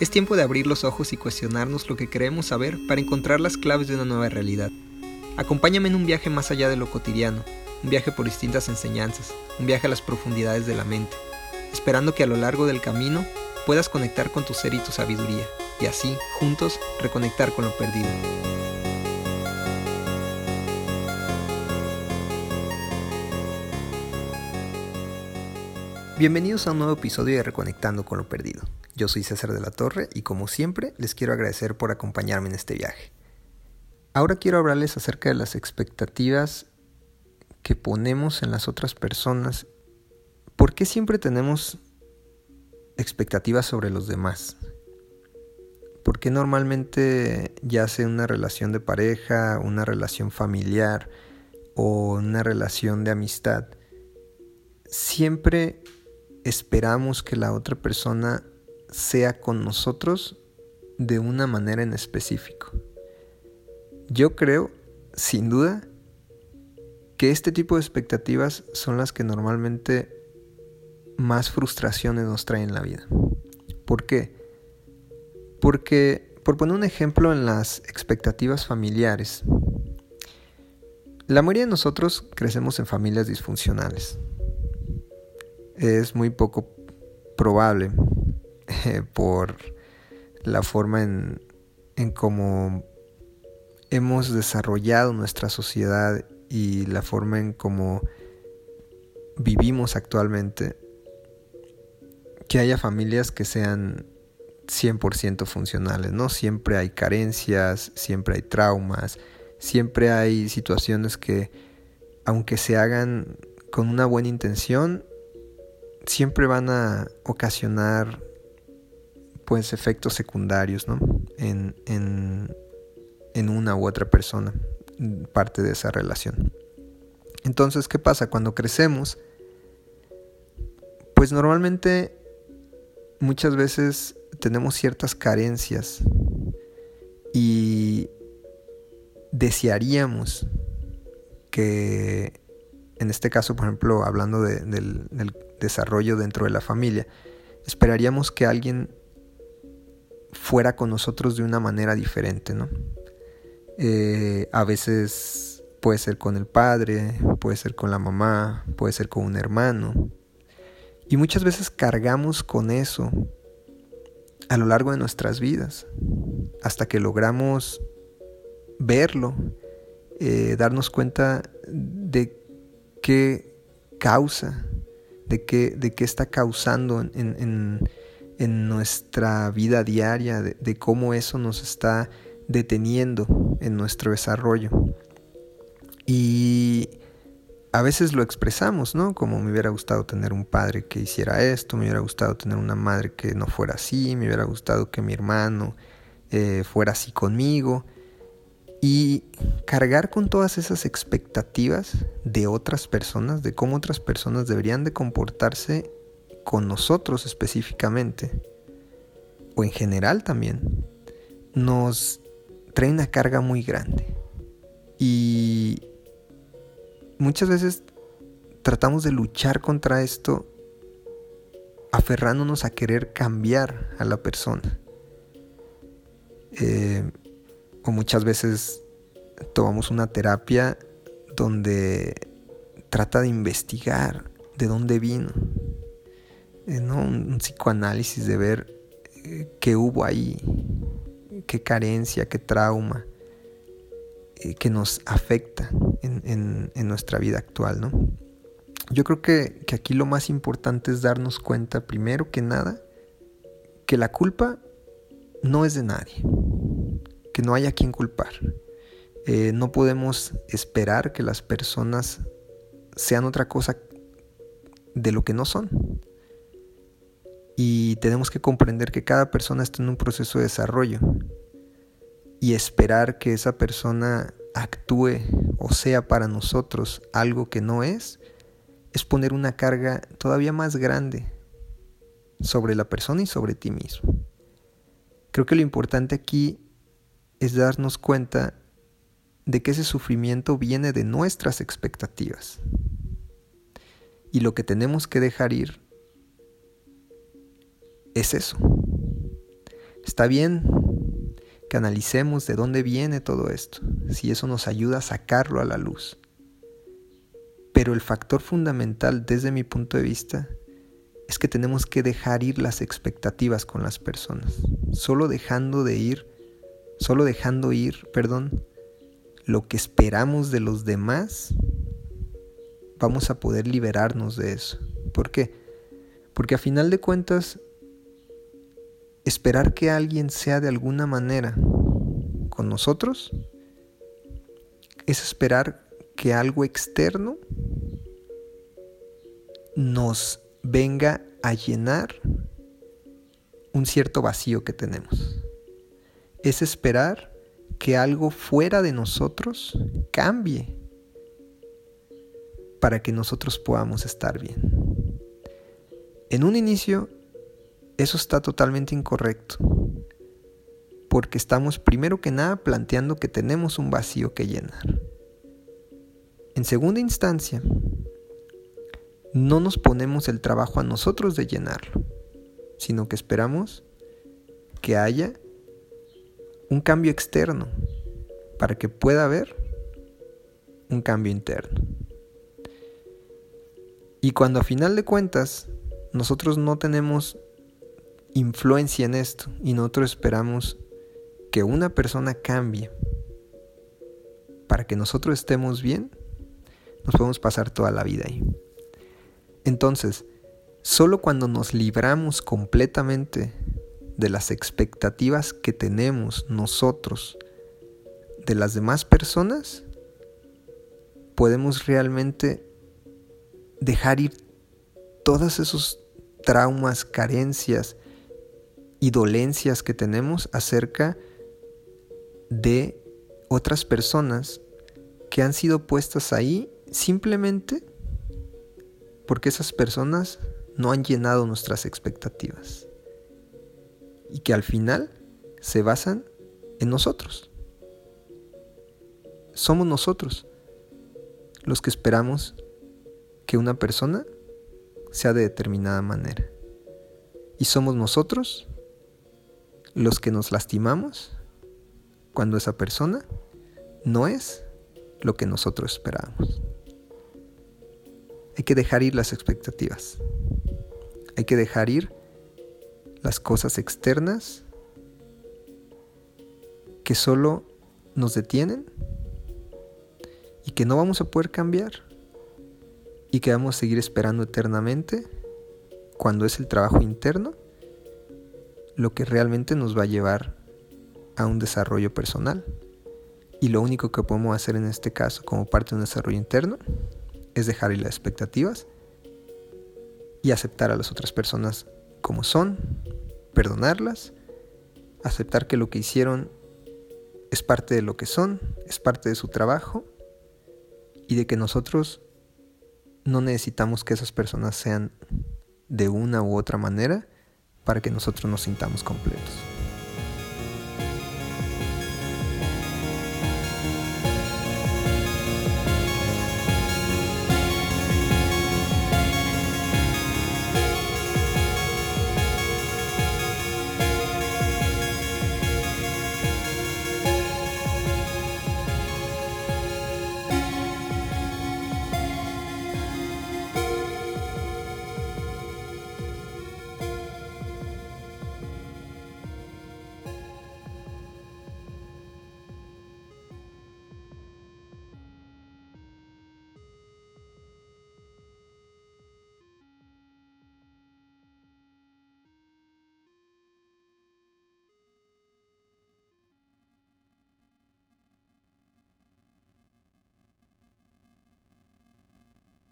Es tiempo de abrir los ojos y cuestionarnos lo que queremos saber para encontrar las claves de una nueva realidad. Acompáñame en un viaje más allá de lo cotidiano, un viaje por distintas enseñanzas, un viaje a las profundidades de la mente, esperando que a lo largo del camino puedas conectar con tu ser y tu sabiduría, y así, juntos, reconectar con lo perdido. Bienvenidos a un nuevo episodio de Reconectando con lo Perdido. Yo soy César de la Torre y como siempre les quiero agradecer por acompañarme en este viaje. Ahora quiero hablarles acerca de las expectativas que ponemos en las otras personas. ¿Por qué siempre tenemos expectativas sobre los demás? ¿Por qué normalmente ya sea una relación de pareja, una relación familiar o una relación de amistad, siempre esperamos que la otra persona sea con nosotros de una manera en específico. Yo creo, sin duda, que este tipo de expectativas son las que normalmente más frustraciones nos traen en la vida. ¿Por qué? Porque, por poner un ejemplo en las expectativas familiares, la mayoría de nosotros crecemos en familias disfuncionales. Es muy poco probable por la forma en, en cómo hemos desarrollado nuestra sociedad y la forma en cómo vivimos actualmente, que haya familias que sean 100% funcionales, ¿no? Siempre hay carencias, siempre hay traumas, siempre hay situaciones que, aunque se hagan con una buena intención, siempre van a ocasionar pues efectos secundarios ¿no? en, en, en una u otra persona, parte de esa relación. Entonces, ¿qué pasa? Cuando crecemos, pues normalmente muchas veces tenemos ciertas carencias y desearíamos que, en este caso, por ejemplo, hablando del, del desarrollo dentro de la familia, esperaríamos que alguien fuera con nosotros de una manera diferente, ¿no? Eh, a veces puede ser con el padre, puede ser con la mamá, puede ser con un hermano. Y muchas veces cargamos con eso a lo largo de nuestras vidas, hasta que logramos verlo, eh, darnos cuenta de qué causa, de qué, de qué está causando en en nuestra vida diaria, de, cómo eso nos está deteniendo en nuestro desarrollo. Y a veces lo expresamos, ¿no? Como me hubiera gustado tener un padre que hiciera esto, me hubiera gustado tener una madre que no fuera así, me hubiera gustado que mi hermano eh, fuera así conmigo. Y cargar con todas esas expectativas de otras personas, de cómo otras personas deberían de comportarse con nosotros específicamente, o en general también, nos trae una carga muy grande. Y muchas veces tratamos de luchar contra esto aferrándonos a querer cambiar a la persona. Eh, o muchas veces tomamos una terapia donde trata de investigar de dónde vino, eh, un, psicoanálisis de ver eh, qué hubo ahí, qué carencia, qué trauma eh, que nos afecta en, nuestra vida actual. ¿no? Yo creo que, aquí lo más importante es darnos cuenta, primero que nada, que la culpa no es de nadie, que no hay a quien culpar. no podemos esperar que las personas sean otra cosa de lo que no son. Y tenemos que comprender que cada persona está en un proceso de desarrollo. Y esperar que esa persona actúe o sea para nosotros algo que no es, es poner una carga todavía más grande sobre la persona y sobre ti mismo. Creo que lo importante aquí es darnos cuenta de que ese sufrimiento viene de nuestras expectativas. Y lo que tenemos que dejar ir es eso. Está bien que analicemos de dónde viene todo esto, si eso nos ayuda a sacarlo a la luz. Pero el factor fundamental desde mi punto de vista es que tenemos que dejar ir las expectativas con las personas. Solo dejando de ir, solo dejando ir, perdón, lo que esperamos de los demás, vamos a poder liberarnos de eso. ¿Por qué? Porque a final de cuentas, esperar que alguien sea de alguna manera con nosotros es esperar que algo externo nos venga a llenar un cierto vacío que tenemos. Es esperar que algo fuera de nosotros cambie para que nosotros podamos estar bien. En un inicio, eso está totalmente incorrecto, porque estamos primero que nada planteando que tenemos un vacío que llenar. En segunda instancia, no nos ponemos el trabajo a nosotros de llenarlo, sino que esperamos que haya un cambio externo para que pueda haber un cambio interno. Y cuando a final de cuentas nosotros no tenemos influencia en esto y nosotros esperamos que una persona cambie para que nosotros estemos bien, nos podemos pasar toda la vida ahí. Entonces, solo cuando nos libramos completamente de las expectativas que tenemos nosotros de las demás personas, podemos realmente dejar ir todos esos traumas, carencias y dolencias que tenemos acerca de otras personas que han sido puestas ahí simplemente porque esas personas no han llenado nuestras expectativas y que al final se basan en nosotros. Somos nosotros los que esperamos que una persona sea de determinada manera. Y somos nosotros los que nos lastimamos cuando esa persona no es lo que nosotros esperábamos. Hay que dejar ir las expectativas. Hay que dejar ir las cosas externas que solo nos detienen y que no vamos a poder cambiar y que vamos a seguir esperando eternamente cuando es el trabajo interno lo que realmente nos va a llevar a un desarrollo personal. Y lo único que podemos hacer en este caso como parte de un desarrollo interno es dejar ir las expectativas y aceptar a las otras personas como son, perdonarlas, aceptar que lo que hicieron es parte de lo que son, es parte de su trabajo y de que nosotros no necesitamos que esas personas sean de una u otra manera para que nosotros nos sintamos completos.